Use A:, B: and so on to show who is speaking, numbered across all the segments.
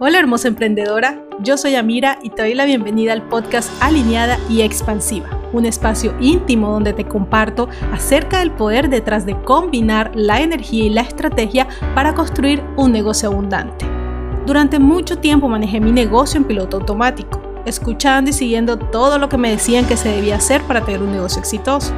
A: Hola hermosa emprendedora, yo soy Amira y te doy la bienvenida al podcast Alineada y Expansiva, un espacio íntimo donde te comparto acerca del poder detrás de combinar la energía y la estrategia para construir un negocio abundante. Durante mucho tiempo manejé mi negocio en piloto automático, escuchando y siguiendo todo lo que me decían que se debía hacer para tener un negocio exitoso.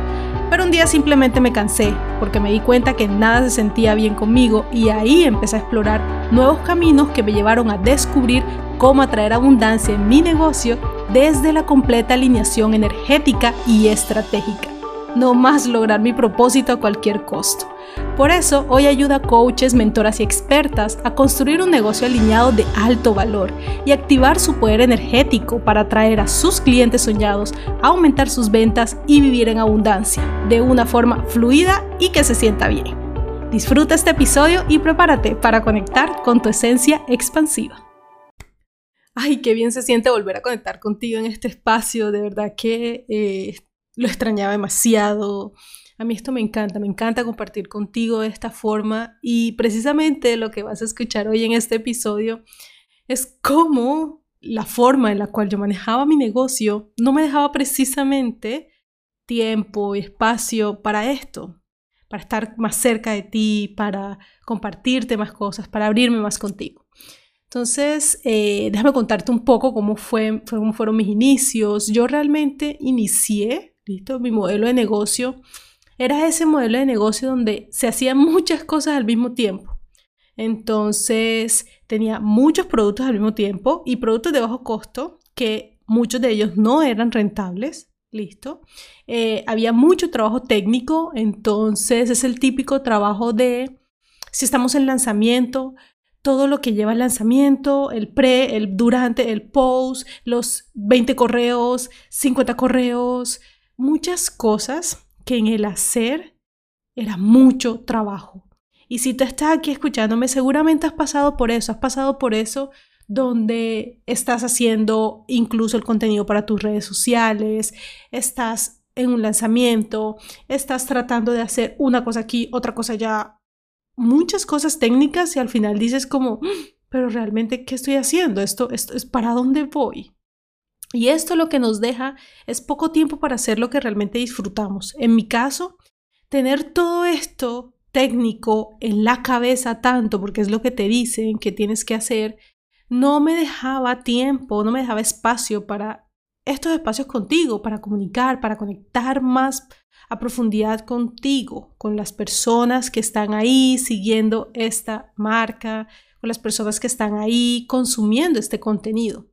A: Pero un día simplemente me cansé porque me di cuenta que nada se sentía bien conmigo y ahí empecé a explorar nuevos caminos que me llevaron a descubrir cómo atraer abundancia en mi negocio desde la completa alineación energética y estratégica. No más lograr mi propósito a cualquier costo. Por eso, hoy ayuda a coaches, mentoras y expertas a construir un negocio alineado de alto valor y activar su poder energético para atraer a sus clientes soñados, aumentar sus ventas y vivir en abundancia de una forma fluida y que se sienta bien. Disfruta este episodio y prepárate para conectar con tu esencia expansiva. Ay, qué bien se siente volver a conectar contigo en este espacio, de verdad que eh, lo extrañaba demasiado a mí esto me encanta, me encanta compartir contigo de esta forma y precisamente lo que vas a escuchar hoy en este episodio es cómo la forma en la cual yo manejaba mi negocio no me dejaba precisamente tiempo y espacio para esto, para estar más cerca de ti, para compartirte más cosas, para abrirme más contigo. Entonces, eh, déjame contarte un poco cómo, fue, cómo fueron mis inicios. Yo realmente inicié, ¿listo? Mi modelo de negocio era ese modelo de negocio donde se hacían muchas cosas al mismo tiempo. Entonces tenía muchos productos al mismo tiempo y productos de bajo costo que muchos de ellos no eran rentables. Listo. Eh, había mucho trabajo técnico, entonces es el típico trabajo de si estamos en lanzamiento, todo lo que lleva el lanzamiento, el pre, el durante, el post, los 20 correos, 50 correos, muchas cosas que en el hacer era mucho trabajo. Y si tú estás aquí escuchándome, seguramente has pasado por eso, has pasado por eso donde estás haciendo incluso el contenido para tus redes sociales, estás en un lanzamiento, estás tratando de hacer una cosa aquí, otra cosa allá, muchas cosas técnicas y al final dices como, mm, pero realmente, ¿qué estoy haciendo? Esto, esto es para dónde voy. Y esto lo que nos deja es poco tiempo para hacer lo que realmente disfrutamos. En mi caso, tener todo esto técnico en la cabeza tanto, porque es lo que te dicen que tienes que hacer, no me dejaba tiempo, no me dejaba espacio para estos espacios contigo, para comunicar, para conectar más a profundidad contigo, con las personas que están ahí siguiendo esta marca, con las personas que están ahí consumiendo este contenido.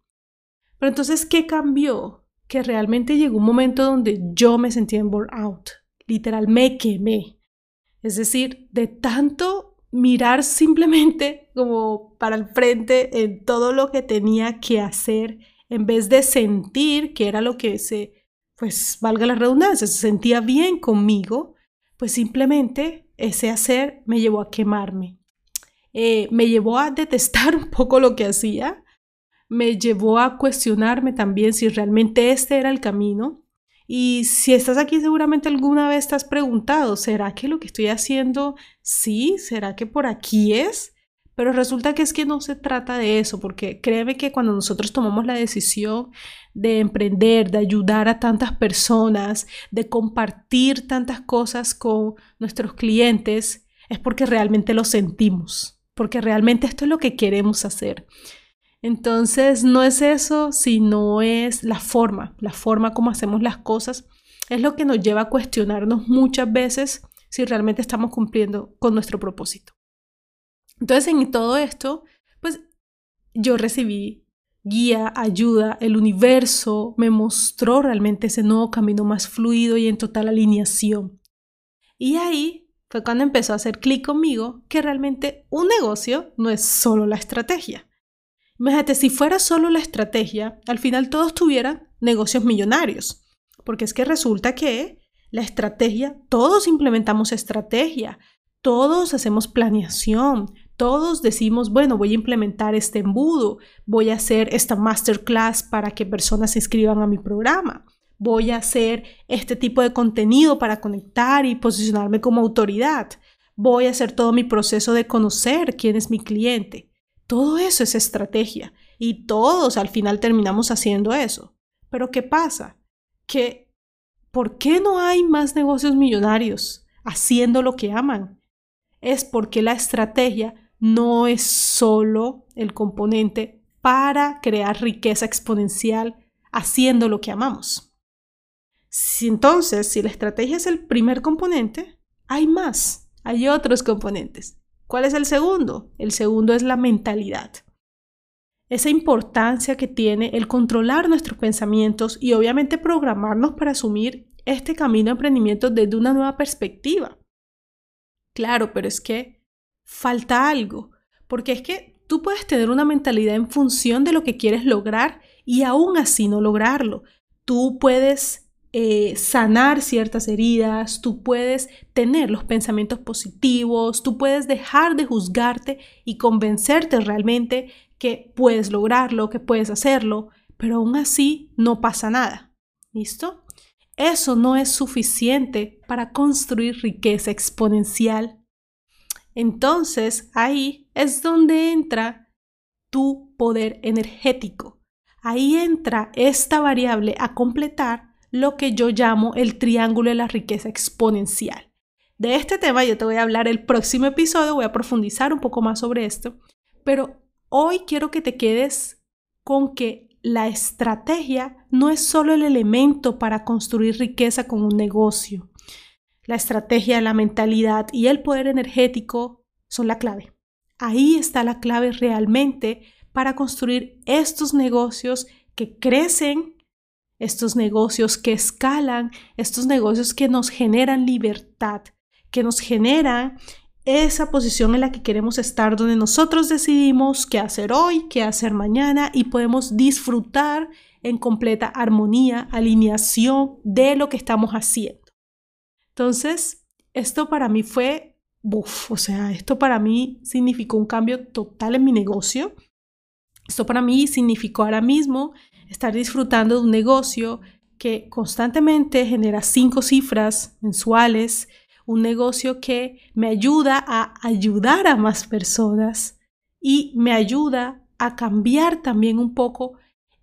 A: Pero entonces, ¿qué cambió? Que realmente llegó un momento donde yo me sentía en burnout. Literal, me quemé. Es decir, de tanto mirar simplemente como para el frente en todo lo que tenía que hacer, en vez de sentir que era lo que se, pues valga la redundancia, se sentía bien conmigo, pues simplemente ese hacer me llevó a quemarme. Eh, me llevó a detestar un poco lo que hacía, me llevó a cuestionarme también si realmente este era el camino. Y si estás aquí seguramente alguna vez te has preguntado, ¿será que lo que estoy haciendo sí? ¿Será que por aquí es? Pero resulta que es que no se trata de eso, porque créeme que cuando nosotros tomamos la decisión de emprender, de ayudar a tantas personas, de compartir tantas cosas con nuestros clientes, es porque realmente lo sentimos, porque realmente esto es lo que queremos hacer. Entonces, no es eso, sino es la forma, la forma como hacemos las cosas. Es lo que nos lleva a cuestionarnos muchas veces si realmente estamos cumpliendo con nuestro propósito. Entonces, en todo esto, pues yo recibí guía, ayuda, el universo me mostró realmente ese nuevo camino más fluido y en total alineación. Y ahí fue cuando empezó a hacer clic conmigo que realmente un negocio no es solo la estrategia. Imagínate, si fuera solo la estrategia, al final todos tuvieran negocios millonarios. Porque es que resulta que la estrategia, todos implementamos estrategia, todos hacemos planeación, todos decimos, bueno, voy a implementar este embudo, voy a hacer esta masterclass para que personas se inscriban a mi programa, voy a hacer este tipo de contenido para conectar y posicionarme como autoridad, voy a hacer todo mi proceso de conocer quién es mi cliente. Todo eso es estrategia y todos al final terminamos haciendo eso. Pero ¿qué pasa? Que ¿por qué no hay más negocios millonarios haciendo lo que aman? Es porque la estrategia no es solo el componente para crear riqueza exponencial haciendo lo que amamos. Si entonces, si la estrategia es el primer componente, hay más, hay otros componentes. ¿Cuál es el segundo? El segundo es la mentalidad. Esa importancia que tiene el controlar nuestros pensamientos y obviamente programarnos para asumir este camino de emprendimiento desde una nueva perspectiva. Claro, pero es que falta algo, porque es que tú puedes tener una mentalidad en función de lo que quieres lograr y aún así no lograrlo. Tú puedes eh, sanar ciertas heridas, tú puedes tener los pensamientos positivos, tú puedes dejar de juzgarte y convencerte realmente que puedes lograrlo, que puedes hacerlo, pero aún así no pasa nada. ¿Listo? Eso no es suficiente para construir riqueza exponencial. Entonces ahí es donde entra tu poder energético. Ahí entra esta variable a completar lo que yo llamo el triángulo de la riqueza exponencial. De este tema yo te voy a hablar el próximo episodio, voy a profundizar un poco más sobre esto, pero hoy quiero que te quedes con que la estrategia no es solo el elemento para construir riqueza con un negocio. La estrategia, la mentalidad y el poder energético son la clave. Ahí está la clave realmente para construir estos negocios que crecen, estos negocios que escalan, estos negocios que nos generan libertad, que nos generan esa posición en la que queremos estar, donde nosotros decidimos qué hacer hoy, qué hacer mañana y podemos disfrutar en completa armonía, alineación de lo que estamos haciendo. Entonces, esto para mí fue, uff, o sea, esto para mí significó un cambio total en mi negocio. Esto para mí significó ahora mismo estar disfrutando de un negocio que constantemente genera cinco cifras mensuales, un negocio que me ayuda a ayudar a más personas y me ayuda a cambiar también un poco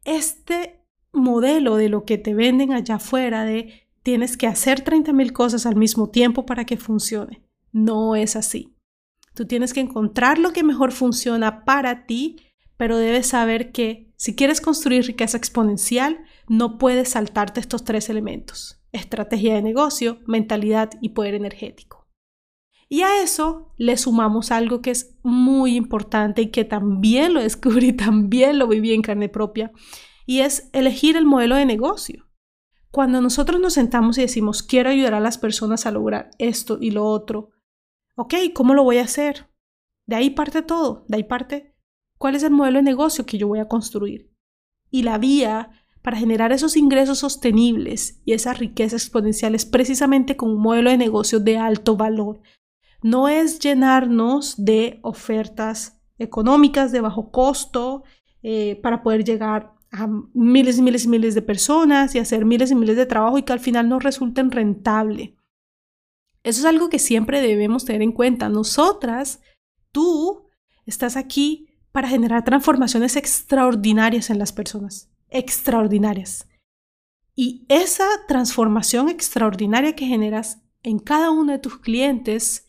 A: este modelo de lo que te venden allá afuera de tienes que hacer 30 mil cosas al mismo tiempo para que funcione. No es así. Tú tienes que encontrar lo que mejor funciona para ti, pero debes saber que si quieres construir riqueza exponencial, no puedes saltarte estos tres elementos estrategia de negocio, mentalidad y poder energético. Y a eso le sumamos algo que es muy importante y que también lo descubrí, también lo viví en carne propia, y es elegir el modelo de negocio. Cuando nosotros nos sentamos y decimos, quiero ayudar a las personas a lograr esto y lo otro, ok, ¿cómo lo voy a hacer? De ahí parte todo, de ahí parte cuál es el modelo de negocio que yo voy a construir. Y la vía para generar esos ingresos sostenibles y esa riqueza exponencial es precisamente con un modelo de negocio de alto valor. No es llenarnos de ofertas económicas de bajo costo eh, para poder llegar a miles y miles y miles de personas y hacer miles y miles de trabajo y que al final no resulten rentable. Eso es algo que siempre debemos tener en cuenta. Nosotras, tú, estás aquí para generar transformaciones extraordinarias en las personas extraordinarias. Y esa transformación extraordinaria que generas en cada uno de tus clientes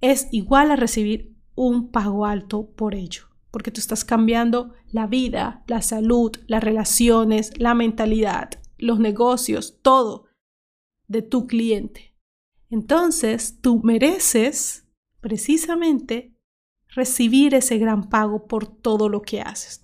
A: es igual a recibir un pago alto por ello, porque tú estás cambiando la vida, la salud, las relaciones, la mentalidad, los negocios, todo de tu cliente. Entonces, tú mereces precisamente recibir ese gran pago por todo lo que haces.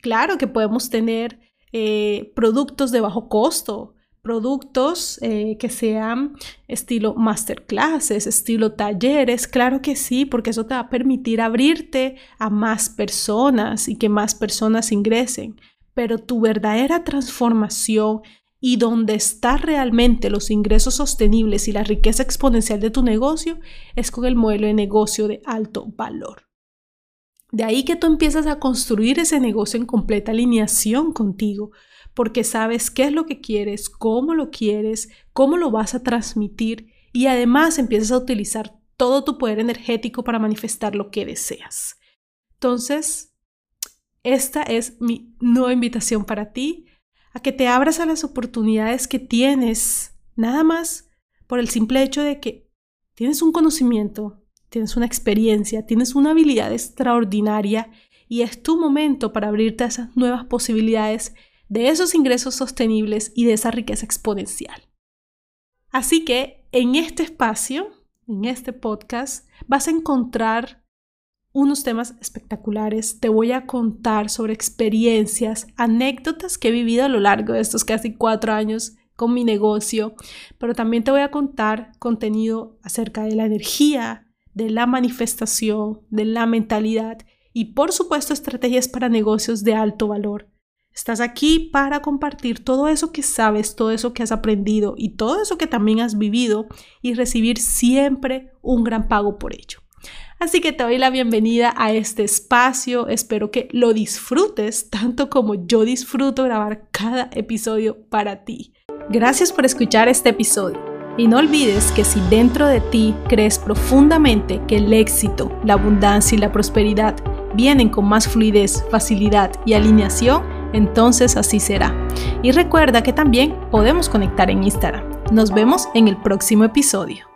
A: Claro que podemos tener eh, productos de bajo costo, productos eh, que sean estilo masterclasses, estilo talleres, claro que sí, porque eso te va a permitir abrirte a más personas y que más personas ingresen. Pero tu verdadera transformación y donde están realmente los ingresos sostenibles y la riqueza exponencial de tu negocio es con el modelo de negocio de alto valor. De ahí que tú empiezas a construir ese negocio en completa alineación contigo, porque sabes qué es lo que quieres, cómo lo quieres, cómo lo vas a transmitir y además empiezas a utilizar todo tu poder energético para manifestar lo que deseas. Entonces, esta es mi nueva invitación para ti, a que te abras a las oportunidades que tienes, nada más por el simple hecho de que tienes un conocimiento, tienes una experiencia, tienes una habilidad extraordinaria y es tu momento para abrirte a esas nuevas posibilidades de esos ingresos sostenibles y de esa riqueza exponencial. Así que en este espacio, en este podcast, vas a encontrar unos temas espectaculares. Te voy a contar sobre experiencias, anécdotas que he vivido a lo largo de estos casi cuatro años con mi negocio, pero también te voy a contar contenido acerca de la energía, de la manifestación, de la mentalidad y por supuesto estrategias para negocios de alto valor. Estás aquí para compartir todo eso que sabes, todo eso que has aprendido y todo eso que también has vivido y recibir siempre un gran pago por ello. Así que te doy la bienvenida a este espacio. Espero que lo disfrutes tanto como yo disfruto grabar cada episodio para ti. Gracias por escuchar este episodio. Y no olvides que si dentro de ti crees profundamente que el éxito, la abundancia y la prosperidad vienen con más fluidez, facilidad y alineación, entonces así será. Y recuerda que también podemos conectar en Instagram. Nos vemos en el próximo episodio.